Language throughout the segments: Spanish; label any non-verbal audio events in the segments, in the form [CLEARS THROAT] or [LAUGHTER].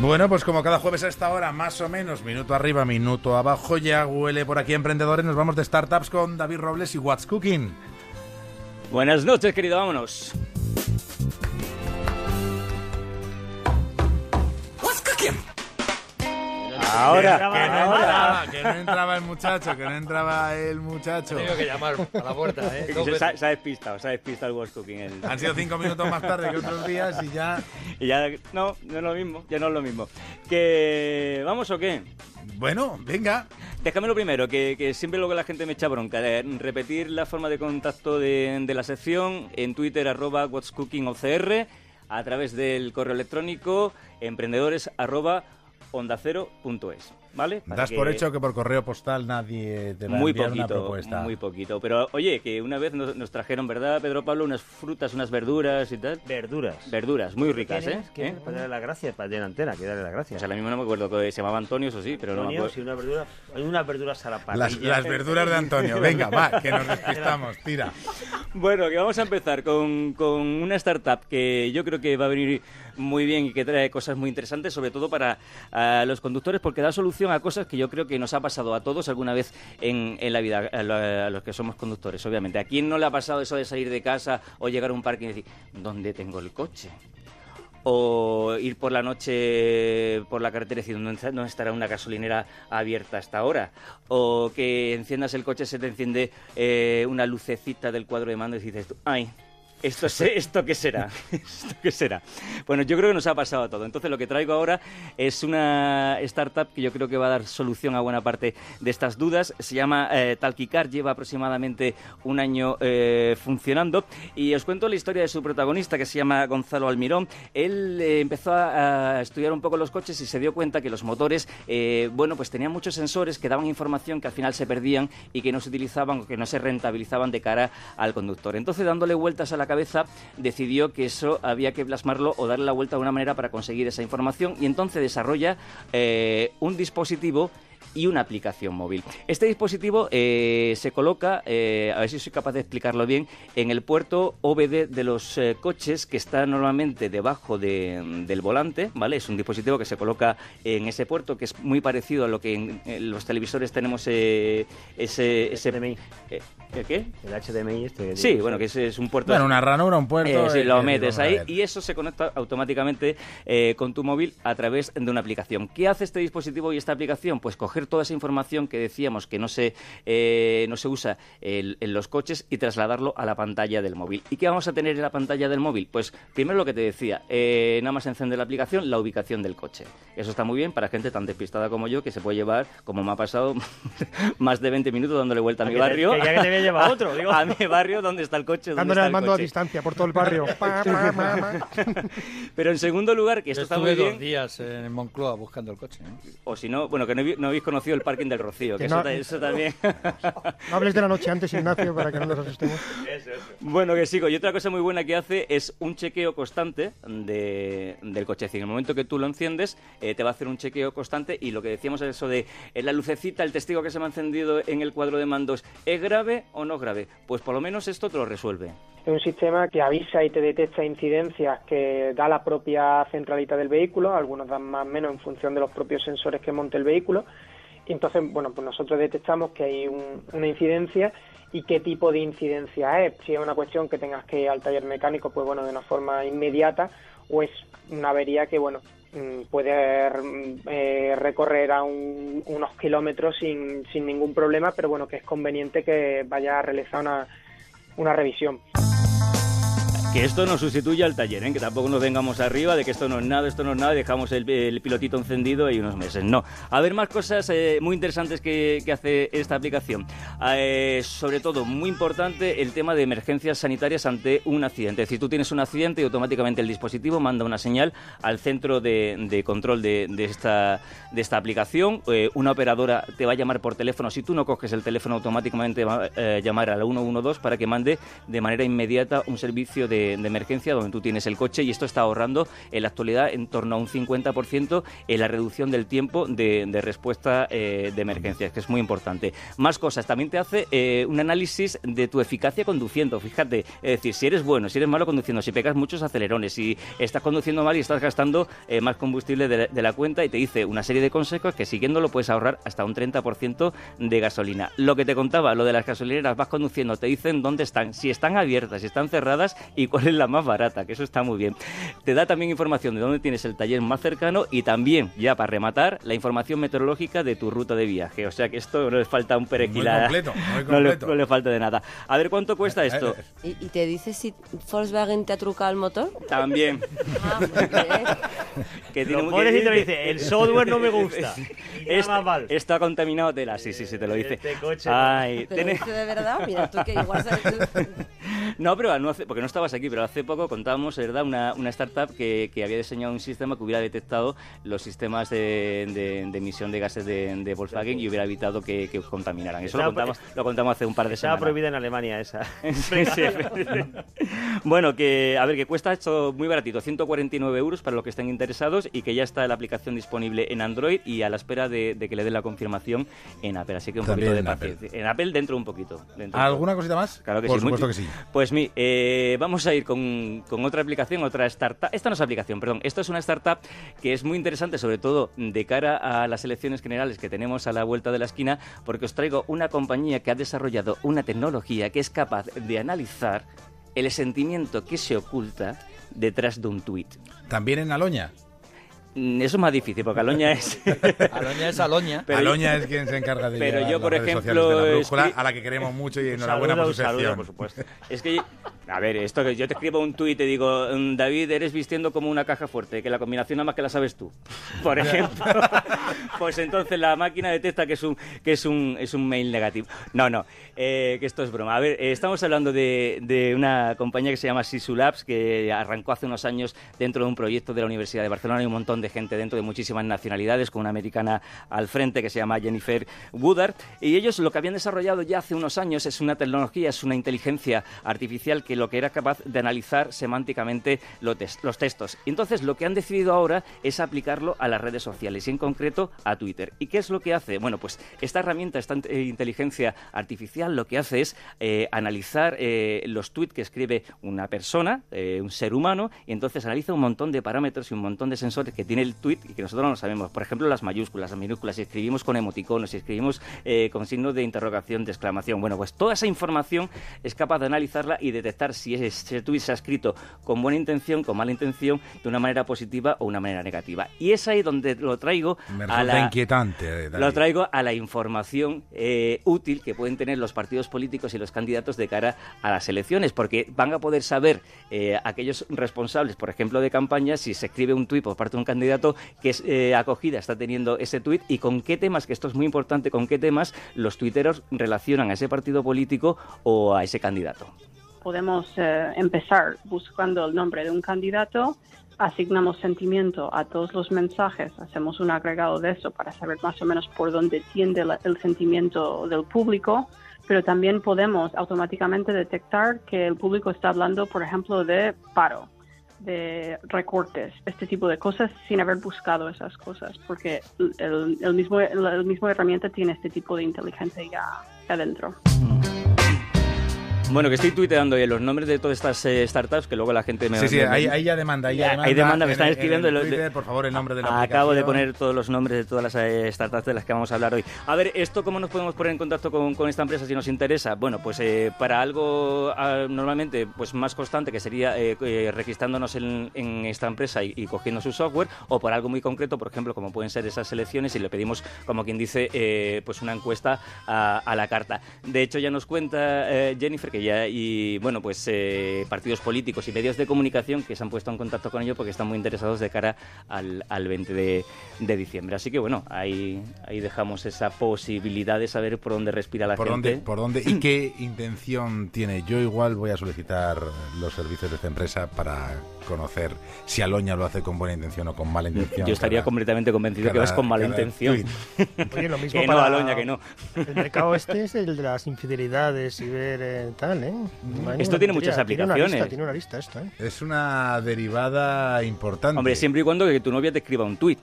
Bueno, pues como cada jueves a esta hora, más o menos, minuto arriba, minuto abajo, ya huele por aquí emprendedores. Nos vamos de startups con David Robles y What's Cooking. Buenas noches, querido, vámonos. What's cooking? Ahora, que, no entraba, que no entraba el muchacho, que no entraba el muchacho. Tengo que llamar a la puerta, ¿eh? [LAUGHS] Se, se ha despistado, se ha despistado el What's Cooking. el- Han sido cinco minutos más tarde que otros días y ya... Y ya, no, no es lo mismo, ya no es lo mismo. ¿Que vamos o qué? Bueno, venga. Déjame lo primero, que, que siempre lo que la gente me echa bronca, eh, repetir la forma de contacto de, de la sección en Twitter, arroba What's Cooking OCR, a través del correo electrónico emprendedores arroba ondacero.es, ¿vale? Para Das que- por hecho que por correo postal nadie te va a muy enviar una poquito, propuesta. muy poquito. Pero oye, que una vez nos, nos trajeron, ¿verdad, Pedro Pablo? Unas frutas, unas verduras y tal. Verduras. Verduras, muy ricas, ¿eh? ¿Tienes que ¿Eh? Para darle las gracias, para darle antena, que darle las O gracias. sea, la misma no me acuerdo que se llamaba Antonio, eso sí, pero no me Antonio, acuerdo. si una verdura, hay unas verduras a la parrilla. Las, las verduras de Antonio. Venga, va, que nos [LAUGHS] despistamos. Tira. Bueno, que vamos a empezar con, con una startup que yo creo que va a venir muy bien y que trae cosas muy interesantes, sobre todo para los conductores, porque da solución a cosas que yo creo que nos ha pasado a todos alguna vez en, en la vida, a, lo- a los que somos conductores, obviamente. ¿A quién no le ha pasado eso de salir de casa o llegar a un parque y decir, ¿dónde tengo el coche? o ir por la noche por la carretera y decir ¿dónde no estará una gasolinera abierta hasta ahora o que enciendas el coche se te enciende eh, una lucecita del cuadro de mando y dices ay esto, es, ¿Esto qué será? [LAUGHS] ¿Esto qué será? Bueno, yo creo que nos ha pasado a todo. Entonces, lo que traigo ahora es una startup que yo creo que va a dar solución a buena parte de estas dudas. Se llama eh, Talkicar, lleva aproximadamente un año eh, funcionando. Y os cuento la historia de su protagonista, que se llama Gonzalo Almirón. Él eh, empezó a, a estudiar un poco los coches y se dio cuenta que los motores, eh, bueno, pues tenían muchos sensores que daban información que al final se perdían y que no se utilizaban o que no se rentabilizaban de cara al conductor. Entonces, dándole vueltas a la cabeza, decidió que eso había que plasmarlo o darle la vuelta de una manera para conseguir esa información y entonces desarrolla eh, un dispositivo y una aplicación móvil. Este dispositivo eh, se coloca, eh, a ver si soy capaz de explicarlo bien, en el puerto OBD de los eh, coches que está normalmente debajo de- del volante, ¿vale? Es un dispositivo que se coloca en ese puerto que es muy parecido a lo que en, en los televisores tenemos ese... ese HDMI. eh, ¿el ¿Qué? El HDMI este. que Sí, digo, bueno, que ese es un puerto... Bueno, una ranura, un puerto. Eh, sí, lo metes ahí y eso se conecta automáticamente eh, con tu móvil a través de una aplicación. ¿Qué hace este dispositivo y esta aplicación? Pues coger toda esa información que decíamos que no se, eh, no se usa el- en los coches y trasladarlo a la pantalla del móvil. ¿Y qué vamos a tener en la pantalla del móvil? Pues primero lo que te decía, eh, nada más encender la aplicación, la ubicación del coche. Eso está muy bien para gente tan despistada como yo que se puede llevar, como me ha pasado, [LAUGHS] más de 20 minutos dándole vuelta a mi Que te- barrio. [LAUGHS] que ya que te voy a llevar otro, digo. A mi barrio, ¿dónde está el coche? ¿Dónde Dándole está el mando a distancia por todo el barrio. [LAUGHS] Pa, pa, pa, pa. [LAUGHS] Pero en segundo lugar, que esto Yo está estuve muy dos bien, días en Moncloa buscando el coche. ¿eh? o si no, bueno, que no, habéis- no habéis conocido el parking del Rocío, que, Que eso, no- ta- eso también. [LAUGHS] No hables de la noche antes, Ignacio, para que no nos asustemos. bueno, que sigo. Y otra cosa muy buena que hace es un chequeo constante de- del coche. Es decir, en el momento que tú lo enciendes, eh, te va a hacer un chequeo constante y lo que decíamos es eso de eh, la lucecita, el testigo que se me ha encendido en el cuadro de mandos, ¿es grave o no grave? Pues por lo menos esto te lo resuelve. Es un sistema que avisa y te detecta incidencias que da la propia centralita del vehículo, algunos dan más o menos en función de los propios sensores que monte el vehículo. Y entonces, bueno, pues nosotros detectamos que hay un- una incidencia y qué tipo de incidencia es. Si es una cuestión que tengas que ir al taller mecánico, pues bueno, de una forma inmediata, o es una avería que, bueno, puede mm, eh, recorrer a un- unos kilómetros sin, sin ningún problema, pero bueno, que es conveniente que vaya a realizar una, una revisión. Que esto no sustituye al taller, ¿eh? que tampoco nos vengamos arriba de que esto no es nada, esto no es nada, dejamos el, pilotito encendido y unos meses. No. A ver, más cosas eh, muy interesantes que, hace esta aplicación. Eh, sobre todo, muy importante, el tema de emergencias sanitarias ante un accidente. Es decir, tú tienes un accidente y automáticamente el dispositivo manda una señal al centro de, control de, de esta, de esta aplicación. Eh, una operadora te va a llamar por teléfono. Si tú no coges el teléfono, automáticamente va a llamar al 112 para que mande de manera inmediata un servicio de de, emergencia donde tú tienes el coche y esto está ahorrando en la actualidad en torno a un 50% en la reducción del tiempo de, respuesta eh, de emergencias, que es muy importante. Más cosas, también te hace eh, un análisis de tu eficacia conduciendo, fíjate, es decir, si eres bueno, si eres malo conduciendo, si pegas muchos acelerones, si estás conduciendo mal y estás gastando eh, más combustible de, de la cuenta y te dice una serie de consejos que siguiéndolo puedes ahorrar hasta un 30% de gasolina. Lo que te contaba, lo de las gasolineras, vas conduciendo, te dicen dónde están, si están abiertas, si están cerradas y [LAUGHS] cuál es la más barata, que eso está muy bien. Te da también información de dónde tienes el taller más cercano y también, ya para rematar, la información meteorológica de tu ruta de viaje. O sea que esto no le falta un perejil. A- completo, muy [LAUGHS] no, le, completo. no le falta de nada. A ver, ¿cuánto cuesta esto? I, I te dice si Volkswagen te ha trucado el motor? También. Ah. [LAUGHS] Que tiene Lo pones que y te lo dice- el software no me gusta. [LAUGHS] Va mal. Está contaminado tela, sí, sí, sí, te lo dice. Este coche, Ay, ¿Te lo tiene- dice de verdad? Mira, tú que igual sabes tú. [LAUGHS] No, pero no hace, porque no estabas aquí, pero hace poco contábamos, ¿verdad? Una, una startup que, que había diseñado un sistema que hubiera detectado los sistemas de, de- de emisión de gases de, de Volkswagen y hubiera evitado que, que contaminaran. Eso lo Estaba- contamos, lo contamos hace un par de Estaba semanas. prohibida en Alemania esa. [LAUGHS] Sí, sí. bueno, que a ver, que cuesta esto muy baratito, 149 euros para los que estén interesados y que ya está la aplicación disponible en Android y a la espera de, de que le den la confirmación en Apple. Así que un También poquito de paciencia. En Apple dentro un poquito. dentro un ¿Alguna poco. cosita más? Claro que Por sí. muy- supuesto que sí. Pues mi, eh, vamos a ir con, con otra aplicación, otra startup. Esta no es aplicación, perdón. Esto es una startup que es muy interesante, sobre todo de cara a las elecciones generales que tenemos a la vuelta de la esquina, porque os traigo una compañía que ha desarrollado una tecnología que es capaz de analizar el sentimiento que se oculta detrás de un tuit. También en Aloña. Mm, Eso es más difícil, porque Aloña es... [LAUGHS] Aloña es Aloña. Pero- Aloña es quien se encarga de pero yo, las por redes ejemplo, sociales de la brújula, a la que queremos mucho y enhorabuena saludo, por su saludo, por supuesto. Es que, a ver, esto que yo te escribo un tuit y te digo, "Mm, David, eres vistiendo como una caja fuerte, que la combinación nada más que la sabes tú. [LAUGHS] Por ejemplo. [LAUGHS] pues entonces la máquina detecta que es un, que es un, es un mail negativo. No, no, eh, que esto es broma. A ver, eh, estamos hablando de, de una compañía que se llama Sisu Labs, que arrancó hace unos años dentro de un proyecto de la Universidad de Barcelona. Hay un montón de gente dentro de muchísimas nacionalidades, con una americana al frente que se llama Jennifer Woodard. Y ellos lo que habían desarrollado ya hace unos años es una tecnología, es una inteligencia artificial que lo que era capaz de analizar semánticamente lo tes- los textos. Entonces lo que han decidido ahora es aplicarlo a las redes sociales y en concreto a Twitter. ¿Y qué es lo que hace? Bueno, pues esta herramienta, esta eh, inteligencia artificial, lo que hace es eh, analizar eh, los tweets que escribe una persona, eh, un ser humano, y entonces analiza un montón de parámetros y un montón de sensores que tiene el tweet y que nosotros no sabemos. Por ejemplo, las mayúsculas, las minúsculas, si escribimos con emoticonos, si escribimos con signos de interrogación, de exclamación. Bueno, pues toda esa información es capaz de analizarla y detectar si ese tweet se ha escrito con buena intención, con mala intención, de una manera positiva o una manera negativa. Y es ahí donde lo traigo Me a la... inquietante. eh, David. Lo traigo a la información eh, útil que pueden tener los partidos políticos y los candidatos de cara a las elecciones, porque van a poder saber eh, aquellos responsables, por ejemplo, de campaña, si se escribe un tuit por parte de un candidato, qué eh, acogida está teniendo ese tuit y con qué temas, que esto es muy importante, con qué temas los tuiteros relacionan a ese partido político o a ese candidato. podemos eh, empezar buscando el nombre de un candidato, asignamos sentimiento a todos los mensajes, hacemos un agregado de eso para saber más o menos por dónde tiende la- el sentimiento del público, pero también podemos automáticamente detectar que el público está hablando, por ejemplo, de paro, de recortes, este tipo de cosas sin haber buscado esas cosas, porque el, el mismo, el mismo herramienta tiene este tipo de inteligencia ya adentro. Bueno, que estoy tuiteando los nombres de todas estas eh, startups que luego la gente me... Sí, sí, me- ahí, ahí ya demanda. Ahí ya demanda, hay demanda, me están el- escribiendo en el los de- Twitter, por favor, el nombre de la Acabo de poner todos los nombres de todas las eh, startups de las que vamos a hablar hoy. A ver, ¿esto cómo nos podemos poner en contacto con, con esta empresa si nos interesa? Bueno, pues eh, para algo ah, normalmente pues más constante, que sería eh, eh, registrándonos en, en esta empresa y, y cogiendo su software, o por algo muy concreto, por ejemplo, como pueden ser esas elecciones, y le pedimos, como quien dice, eh, pues una encuesta a, a la carta. De hecho, ya nos cuenta Jennifer que ya, y bueno, pues eh, partidos políticos y medios de comunicación que se han puesto en contacto con ellos porque están muy interesados de cara al, al 20 de, de diciembre. Así que bueno, ahí, ahí dejamos esa posibilidad de saber por dónde respira la ¿Por gente. dónde, ¿Por dónde y [CLEARS THROAT] qué intención tiene? Yo igual voy a solicitar los servicios de esta empresa para conocer si Aloña lo hace con buena intención o con mala intención. Yo estaría cada- completamente convencido que vas con mala intención. Oye, lo [LAUGHS] mismo que no, para- Aloña, que no. El mercado este es el de las infidelidades y ver eh, tal. Tal, ¿eh? No Esto tiene muchas tontería. Tiene una lista, aplicaciones. tiene una lista esto, ¿eh? Es una derivada importante. Hombre, siempre y cuando que tu novia te escriba un tuit.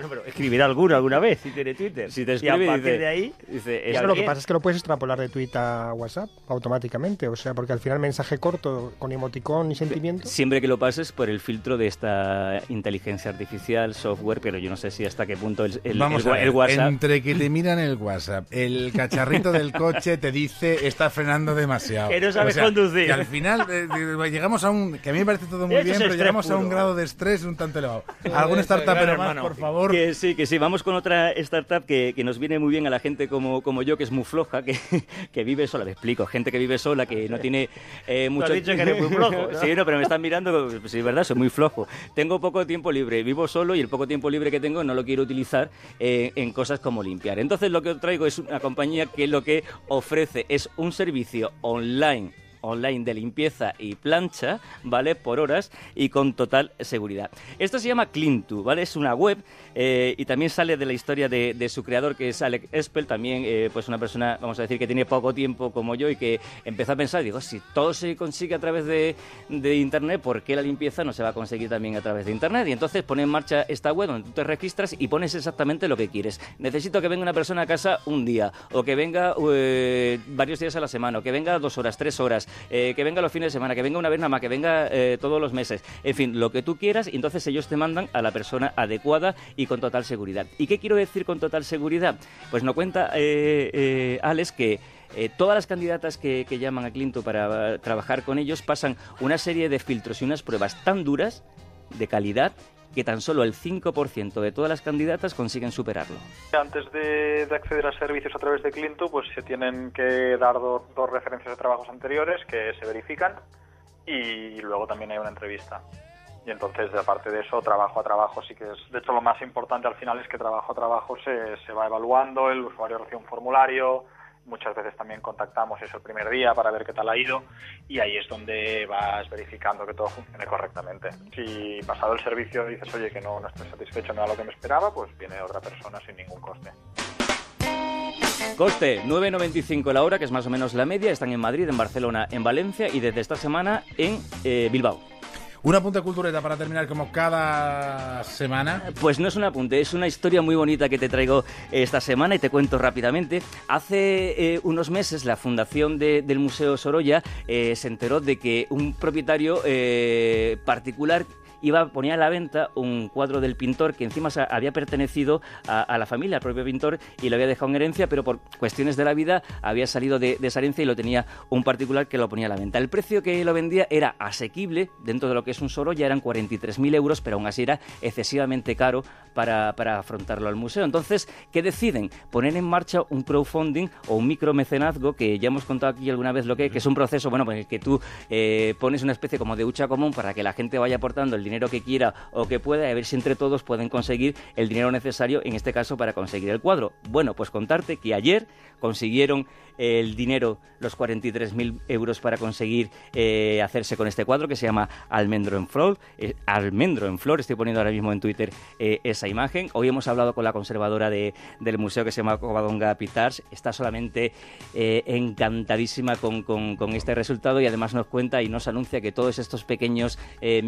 Bueno, pero escribirá alguno alguna vez si tiene Twitter. Si te y escribe a y partir dice- de ahí... Dice, Y es- Pero lo que pasa es que lo puedes extrapolar de tweet a WhatsApp automáticamente, o sea, porque al final mensaje corto con emoticón y sentimiento. Siempre que lo pases por el filtro de esta inteligencia artificial, software, pero yo no sé si hasta qué punto el, el- Vamos el- a ver, el WhatsApp... entre que te miran el WhatsApp, el cacharrito del coche te dice está frenando demasiado. Que no sabes O sea, conducir. Que al final eh, eh, llegamos a un, que a mí me parece todo muy Eso bien, pero llegamos a un grado de estrés un tanto elevado. ¿Algún eso, startup pero más, hermano. por favor? Que sí, que sí. Vamos con otra startup que, que nos viene muy bien a la gente como, como yo, que es muy floja, que, [LAUGHS] que vive sola. Me explico. Gente que vive sola, que no tiene eh, mucho... dicho que eres muy flojo, ¿no? [LAUGHS] sí, no, pero me están mirando... pues Sí, es verdad, soy muy flojo. Tengo poco tiempo libre, vivo solo y el poco tiempo libre que tengo no lo quiero utilizar eh, en cosas como limpiar. Entonces lo que os traigo es una compañía que lo que ofrece es un servicio online online de limpieza y plancha, ¿vale? Por horas y con total seguridad. Esto se llama Clintu, ¿vale? Es una web eh, y también sale de la historia de, su creador, que es Alex Espel, también eh, pues una persona, vamos a decir, que tiene poco tiempo como yo y que empezó a pensar, digo, si todo se consigue a través de, de Internet, ¿por qué la limpieza no se va a conseguir también a través de Internet? Y entonces pone en marcha esta web donde tú te registras y pones exactamente lo que quieres. Necesito que venga una persona a casa un día, o que venga eh, varios días a la semana, o que venga dos horas, tres horas, eh, que venga los fines de semana, que venga una vez nada más, que venga eh, todos los meses. En fin, lo que tú quieras, y entonces ellos te mandan a la persona adecuada y con total seguridad. ¿Y qué quiero decir con total seguridad? Pues no cuenta eh, Alex que todas las candidatas que, que llaman a Clinton para trabajar con ellos pasan una serie de filtros y unas pruebas tan duras de calidad que tan solo el 5% de todas las candidatas consiguen superarlo. Antes de, de acceder a servicios a través de Clinto, pues se tienen que dar do- dos referencias de trabajos anteriores que se verifican y luego también hay una entrevista. Y entonces, aparte de eso, trabajo a trabajo sí que es... De hecho, lo más importante al final es que trabajo a trabajo se, se va evaluando, el usuario recibe un formulario, muchas veces también contactamos eso el primer día para ver qué tal ha ido y ahí es donde vas verificando que todo funcione correctamente. Si pasado el servicio dices, oye, que no, no estoy satisfecho, no era lo que me esperaba, pues viene otra persona sin ningún coste. Coste 9,95 la hora, que es más o menos la media. Están en Madrid, en Barcelona, en Valencia y desde esta semana en eh, Bilbao. Un apunte cultureta para terminar como cada semana. Pues no es un apunte, es una historia muy bonita que te traigo esta semana y te cuento rápidamente. Hace eh, unos meses la fundación de- del Museo Sorolla eh, se enteró de que un propietario eh, particular iba a poner a la venta un cuadro del pintor que encima había pertenecido a, la familia, al propio pintor, y lo había dejado en herencia, pero por cuestiones de la vida había salido de, de esa herencia y lo tenía un particular que lo ponía a la venta. El precio que lo vendía era asequible, dentro de lo que es un Sorolla eran 43.000 euros, pero aún así era excesivamente caro para, para afrontarlo al museo. Entonces, ¿qué deciden? Poner en marcha un crowdfunding o un micromecenazgo, que ya hemos contado aquí alguna vez lo que, que es un proceso, bueno, en el que tú eh, pones una especie como de hucha común para que la gente vaya aportando el dinero que quiera o que pueda, a ver si entre todos pueden conseguir el dinero necesario, en este caso, para conseguir el cuadro. Bueno, pues contarte que ayer consiguieron el dinero, los 43.000 euros para conseguir eh, hacerse con este cuadro que se llama Almendro en Flor. eh, Almendro en Flor, estoy poniendo ahora mismo en Twitter eh, esa imagen. Hoy hemos hablado con la conservadora de- del museo que se llama Covadonga Pitars. Está solamente encantadísima con, con- con este resultado y además nos cuenta y nos anuncia que todos estos pequeños eh,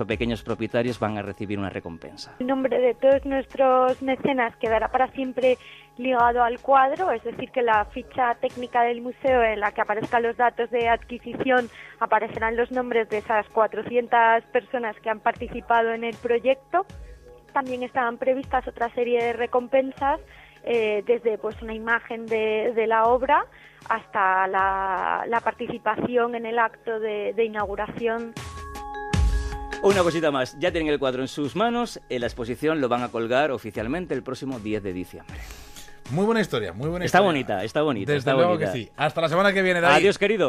o pequeños propietarios van a recibir una recompensa. El nombre de todos nuestros mecenas quedará para siempre ligado al cuadro, es decir, que la ficha técnica del museo en la que aparezcan los datos de adquisición aparecerán los nombres de esas 400 personas que han participado en el proyecto. También estaban previstas otra serie de recompensas, eh, desde pues una imagen de, de la obra hasta la, la participación en el acto de, de inauguración Una cosita más, ya tienen el cuadro en sus manos, en la exposición lo van a colgar oficialmente el próximo 10 de diciembre. Muy buena historia, muy buena Está historia. bonita, está bonita. Desde está luego bonita. que sí. Hasta la semana que viene, David. Adiós, querido.